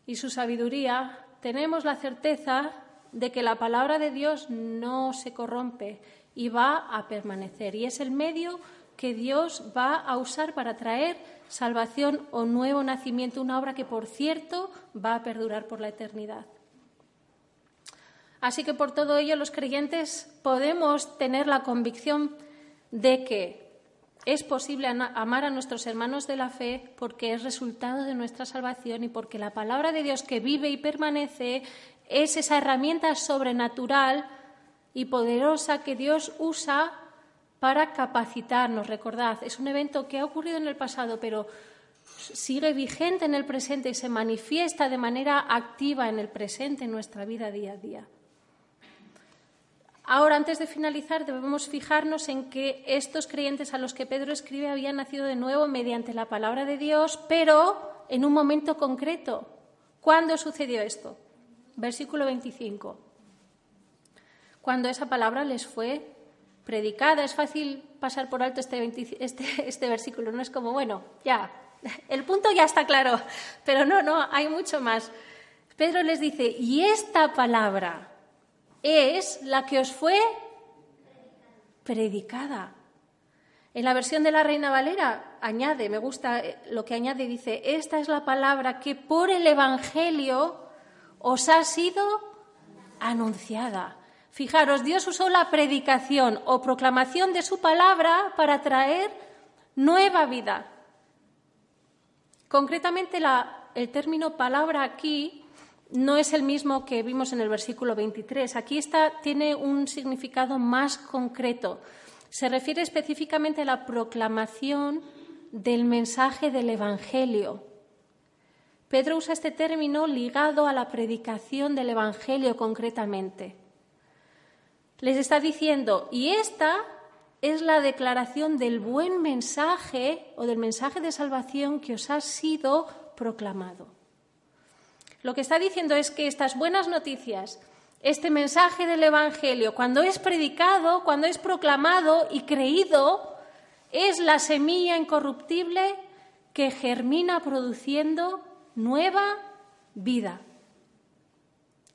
y su sabiduría, tenemos la certeza de que la palabra de Dios no se corrompe y va a permanecer. Y es el medio que Dios va a usar para traer salvación o nuevo nacimiento, una obra que, por cierto, va a perdurar por la eternidad. Así que por todo ello los creyentes podemos tener la convicción de que es posible amar a nuestros hermanos de la fe porque es resultado de nuestra salvación y porque la palabra de Dios que vive y permanece es esa herramienta sobrenatural y poderosa que Dios usa para capacitarnos. Recordad, es un evento que ha ocurrido en el pasado, pero sigue vigente en el presente y se manifiesta de manera activa en el presente, en nuestra vida día a día. Ahora, antes de finalizar, debemos fijarnos en que estos creyentes a los que Pedro escribe habían nacido de nuevo mediante la palabra de Dios, pero en un momento concreto. ¿Cuándo sucedió esto? versículo 25. Cuando esa palabra les fue predicada, es fácil pasar por alto este, este, este versículo, no es como, bueno, ya, el punto ya está claro, pero no, no, hay mucho más. Pedro les dice, y esta palabra es la que os fue predicada. En la versión de la Reina Valera añade, me gusta lo que añade, dice, esta es la palabra que por el Evangelio os ha sido anunciada. Fijaros, Dios usó la predicación o proclamación de su palabra para traer nueva vida. Concretamente, el término palabra aquí no es el mismo que vimos en el versículo 23. Aquí está, tiene un significado más concreto. Se refiere específicamente a la proclamación del mensaje del Evangelio. Pedro usa este término ligado a la predicación del Evangelio concretamente. Les está diciendo, y esta es la declaración del buen mensaje o del mensaje de salvación que os ha sido proclamado. Lo que está diciendo es que estas buenas noticias, este mensaje del Evangelio, cuando es predicado, cuando es proclamado y creído, es la semilla incorruptible que germina produciendo nueva vida.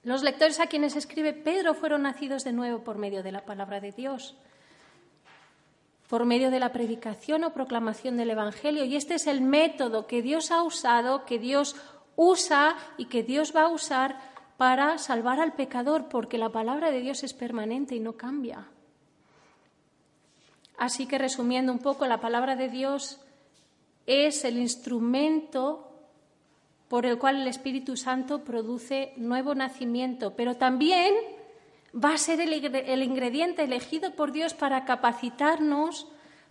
Los lectores a quienes escribe Pedro fueron nacidos de nuevo por medio de la palabra de Dios. por medio de la predicación o proclamación del Evangelio. Y este es el método que Dios ha usado, que Dios usa y que Dios va a usar para salvar al pecador, porque la palabra de Dios es permanente y no cambia. Así que resumiendo un poco, la palabra de Dios es el instrumento por el cual el Espíritu Santo produce nuevo nacimiento, pero también va a ser el, ingrediente elegido por Dios para capacitarnos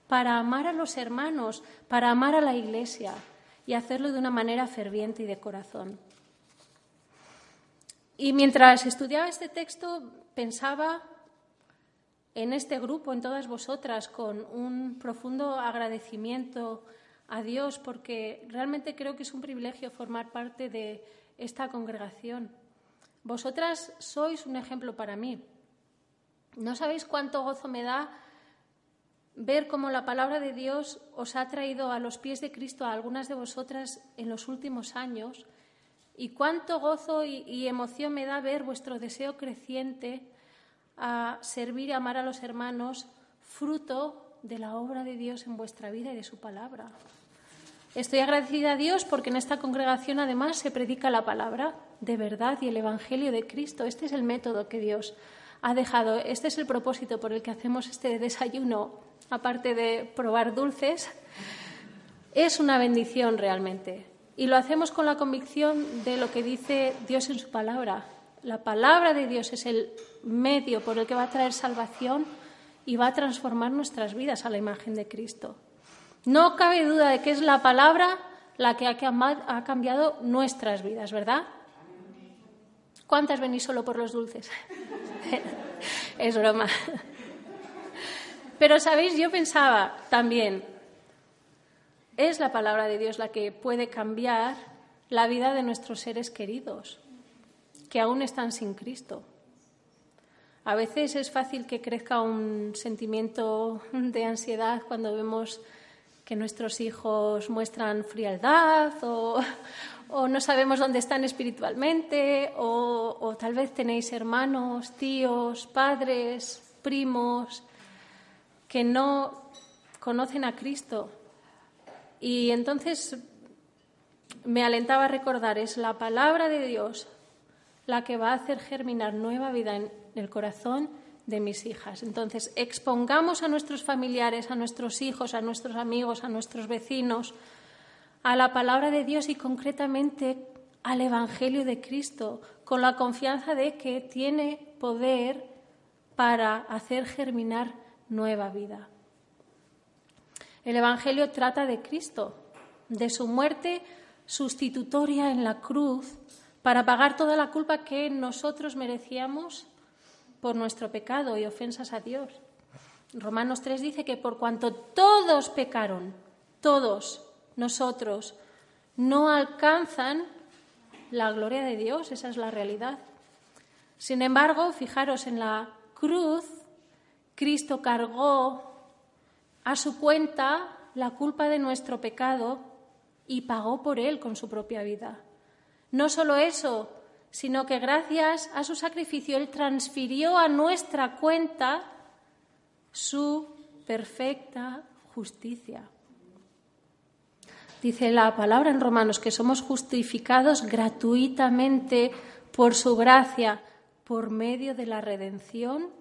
para amar a los hermanos, para amar a la Iglesia y hacerlo de una manera ferviente y de corazón. Y mientras estudiaba este texto pensaba en este grupo, en todas vosotras, con un profundo agradecimiento a Dios, porque realmente creo que es un privilegio formar parte de esta congregación. Vosotras sois un ejemplo para mí. No sabéis cuánto gozo me da ver cómo la palabra de Dios os ha traído a los pies de Cristo a algunas de vosotras en los últimos años y cuánto gozo y, emoción me da ver vuestro deseo creciente a servir y amar a los hermanos, fruto de la obra de Dios en vuestra vida y de su palabra. Estoy agradecida a Dios porque en esta congregación además se predica la palabra de verdad y el Evangelio de Cristo. Este es el método que Dios ha dejado. Este es el propósito por el que hacemos este desayuno, aparte de probar dulces. Es una bendición realmente. Y lo hacemos con la convicción de lo que dice Dios en su palabra. La palabra de Dios es el medio por el que va a traer salvación y va a transformar nuestras vidas a la imagen de Cristo. No cabe duda de que es la palabra la que ha cambiado nuestras vidas, ¿verdad? ¿Cuántas venís solo por los dulces? es broma. Pero, ¿sabéis? Yo pensaba también, es la palabra de Dios la que puede cambiar la vida de nuestros seres queridos, que aún están sin Cristo. A veces es fácil que crezca un sentimiento de ansiedad cuando vemos que nuestros hijos muestran frialdad o, no sabemos dónde están espiritualmente o, tal vez tenéis hermanos, tíos, padres, primos que no conocen a Cristo. Y entonces me alentaba a recordar, es la palabra de Dios la que va a hacer germinar nueva vida en el corazón de mis hijas. Entonces, expongamos a nuestros familiares, a nuestros hijos, a nuestros amigos, a nuestros vecinos, a la palabra de Dios y concretamente al Evangelio de Cristo, con la confianza de que tiene poder para hacer germinar nueva vida. El Evangelio trata de Cristo, de su muerte sustitutoria en la cruz para pagar toda la culpa que nosotros merecíamos por nuestro pecado y ofensas a Dios. Romanos 3 dice que por cuanto todos pecaron, todos nosotros no alcanzan la gloria de Dios, esa es la realidad. Sin embargo, fijaros, en la cruz Cristo cargó a su cuenta la culpa de nuestro pecado y pagó por él con su propia vida. No solo eso, sino que gracias a su sacrificio Él transfirió a nuestra cuenta su perfecta justicia. Dice la palabra en Romanos que somos justificados gratuitamente por su gracia, por medio de la redención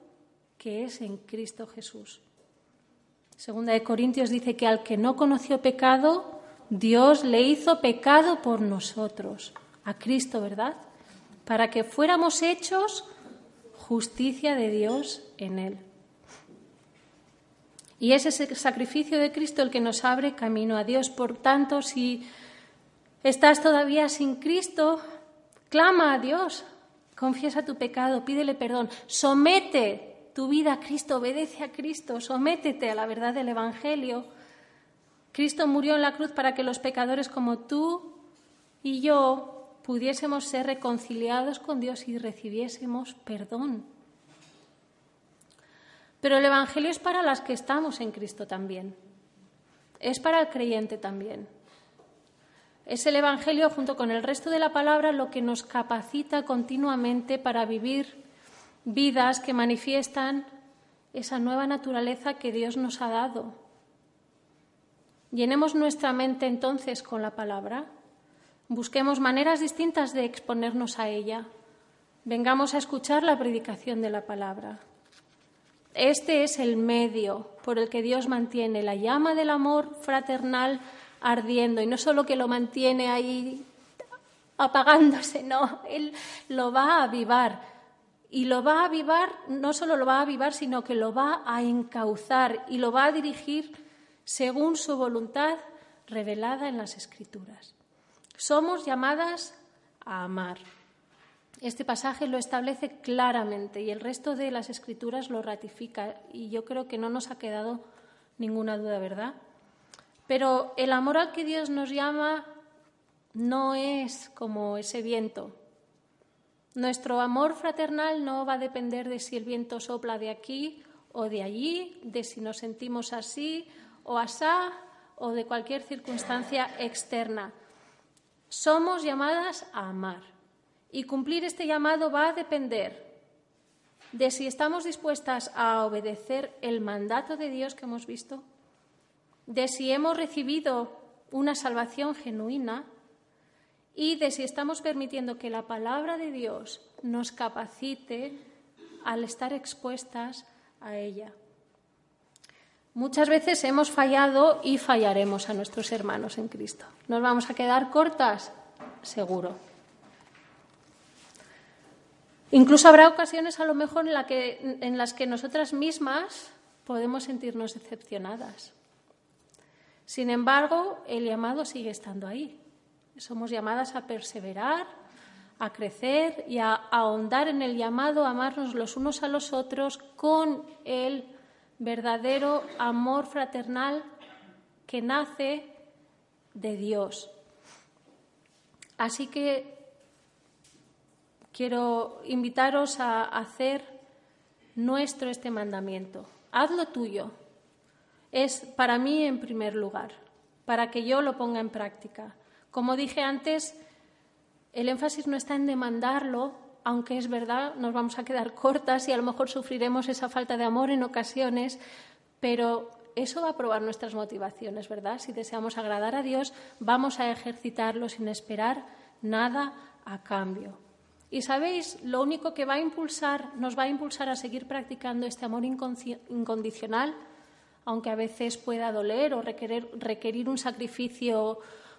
que es en Cristo Jesús. Segunda de Corintios dice que al que no conoció pecado, Dios le hizo pecado por nosotros. A Cristo, ¿verdad? para que fuéramos hechos justicia de Dios en Él. Y es ese sacrificio de Cristo el que nos abre camino a Dios. Por tanto, si estás todavía sin Cristo, clama a Dios, confiesa tu pecado, pídele perdón, somete tu vida a Cristo, obedece a Cristo, sométete a la verdad del Evangelio. Cristo murió en la cruz para que los pecadores como tú y yo pudiésemos ser reconciliados con Dios y recibiésemos perdón. Pero el Evangelio es para las que estamos en Cristo también. Es para el creyente también. Es el Evangelio junto con el resto de la palabra lo que nos capacita continuamente para vivir vidas que manifiestan esa nueva naturaleza que Dios nos ha dado. Llenemos nuestra mente entonces con la palabra. Busquemos maneras distintas de exponernos a ella. Vengamos a escuchar la predicación de la palabra. Este es el medio por el que Dios mantiene la llama del amor fraternal ardiendo y no solo que lo mantiene ahí apagándose, no, Él lo va a avivar. Y lo va a avivar, no solo lo va a avivar, sino que lo va a encauzar y lo va a dirigir según su voluntad revelada en las Escrituras. Somos llamadas a amar. Este pasaje lo establece claramente y el resto de las escrituras lo ratifica y yo creo que no nos ha quedado ninguna duda, ¿verdad? Pero el amor al que Dios nos llama no es como ese viento. Nuestro amor fraternal no va a depender de si el viento sopla de aquí o de allí, de si nos sentimos así o asá o de cualquier circunstancia externa. Somos llamadas a amar. Y cumplir este llamado va a depender de si estamos dispuestas a obedecer el mandato de Dios que hemos visto, de si hemos recibido una salvación genuina y de si estamos permitiendo que la palabra de Dios nos capacite al estar expuestas a ella. Muchas veces hemos fallado y fallaremos a nuestros hermanos en Cristo. ¿Nos vamos a quedar cortas? Seguro. Incluso habrá ocasiones a lo mejor en, las que nosotras mismas podemos sentirnos decepcionadas. Sin embargo, el llamado sigue estando ahí. Somos llamadas a perseverar, a crecer y a ahondar en el llamado a amarnos los unos a los otros con el verdadero amor fraternal que nace de Dios. Así que quiero invitaros a hacer nuestro este mandamiento. Hazlo tuyo. Es para mí en primer lugar, para que yo lo ponga en práctica. Como dije antes, el énfasis no está en demandarlo, aunque es verdad, nos vamos a quedar cortas y a lo mejor sufriremos esa falta de amor en ocasiones, pero eso va a probar nuestras motivaciones, ¿verdad? Si deseamos agradar a Dios, vamos a ejercitarlo sin esperar nada a cambio. Y sabéis, lo único que va a impulsar, nos va a impulsar a seguir practicando este amor incondicional, aunque a veces pueda doler o requerir, requerir un sacrificio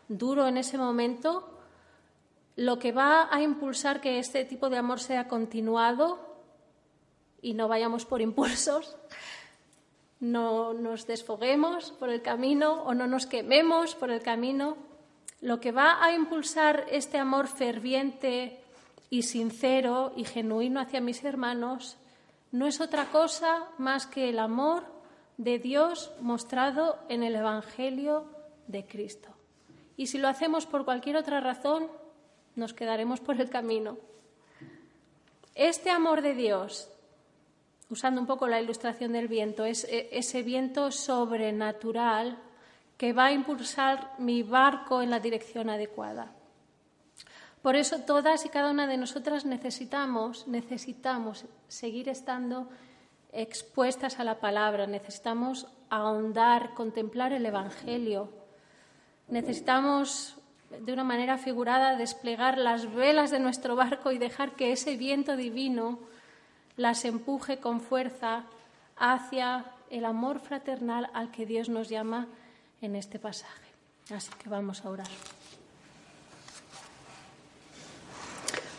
duro en ese momento, lo que va a impulsar que este tipo de amor sea continuado y no vayamos por impulsos, no nos desfoguemos por el camino o no nos quememos por el camino, lo que va a impulsar este amor ferviente y sincero y genuino hacia mis hermanos no es otra cosa más que el amor de Dios mostrado en el Evangelio de Cristo. Y si lo hacemos por cualquier otra razón, nos quedaremos por el camino. Este amor de Dios, usando un poco la ilustración del viento, es e, ese viento sobrenatural que va a impulsar mi barco en la dirección adecuada. Por eso todas y cada una de nosotras necesitamos, necesitamos seguir estando expuestas a la palabra, necesitamos ahondar, contemplar el Evangelio, necesitamos de una manera figurada desplegar las velas de nuestro barco y dejar que ese viento divino las empuje con fuerza hacia el amor fraternal al que Dios nos llama en este pasaje. Así que vamos a orar.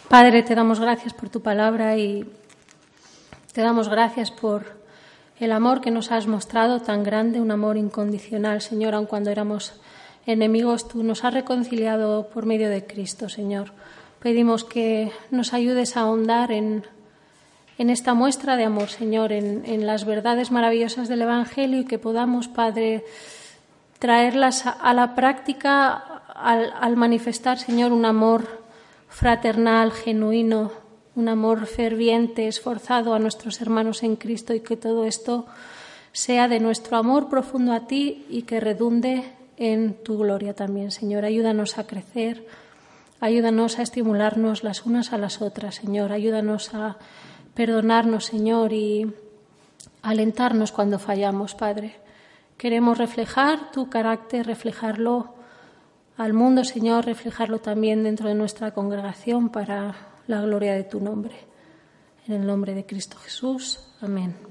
Padre, te damos gracias por tu palabra y te damos gracias por el amor que nos has mostrado tan grande, un amor incondicional, Señor, aun cuando éramos enemigos, tú nos has reconciliado por medio de Cristo, Señor. Pedimos que nos ayudes a ahondar en, en esta muestra de amor, Señor, en, las verdades maravillosas del Evangelio y que podamos, Padre, traerlas a, la práctica al, al manifestar, Señor, un amor fraternal, genuino, un amor ferviente, esforzado a nuestros hermanos en Cristo y que todo esto sea de nuestro amor profundo a ti y que redunde en tu gloria también, Señor. Ayúdanos a crecer, ayúdanos a estimularnos las unas a las otras, Señor. Ayúdanos a perdonarnos, Señor, y alentarnos cuando fallamos, Padre. Queremos reflejar tu carácter, reflejarlo al mundo, Señor, reflejarlo también dentro de nuestra congregación para la gloria de tu nombre. En el nombre de Cristo Jesús. Amén.